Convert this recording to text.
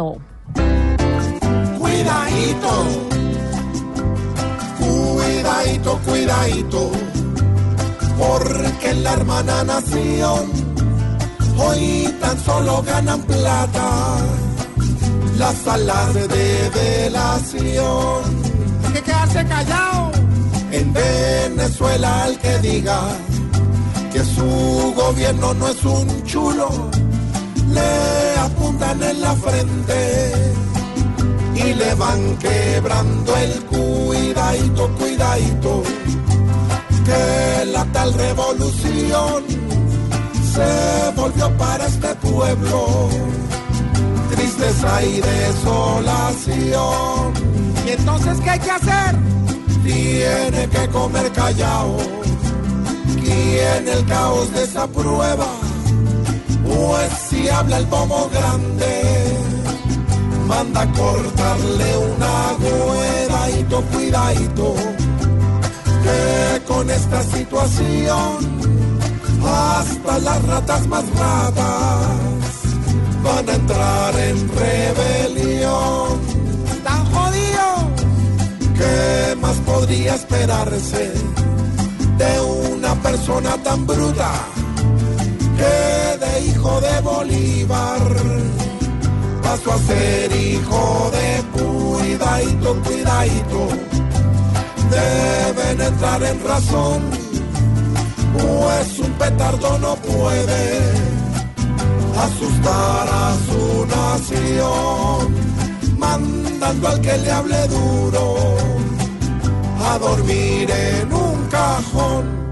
cuidadito. Cuidadito, cuidadito, cuidadito, porque la hermana nación hoy tan solo ganan plata las salas de develación. Hay que quedarse callado. En Venezuela al que diga que su gobierno no es un chulo, le en la frente y le van quebrando el cuidadito, cuidadito, que la tal revolución se volvió para este pueblo tristeza y desolación. ¿Y entonces qué hay que hacer? Tiene que comer callao. Quien el caos desaprueba, pues si habla el pomo grande, manda cortarle una cuidadito, cuidadito, que con esta situación hasta las ratas más ratas van a entrar en rebelión. ¡Tan jodido! ¿Qué más podría esperarse de una persona tan bruta pasó a ser hijo de cuidadito, cuidadito? Deben entrar en razón, pues un petardo no puede asustar a su nación, mandando al que le hable duro a dormir en un cajón.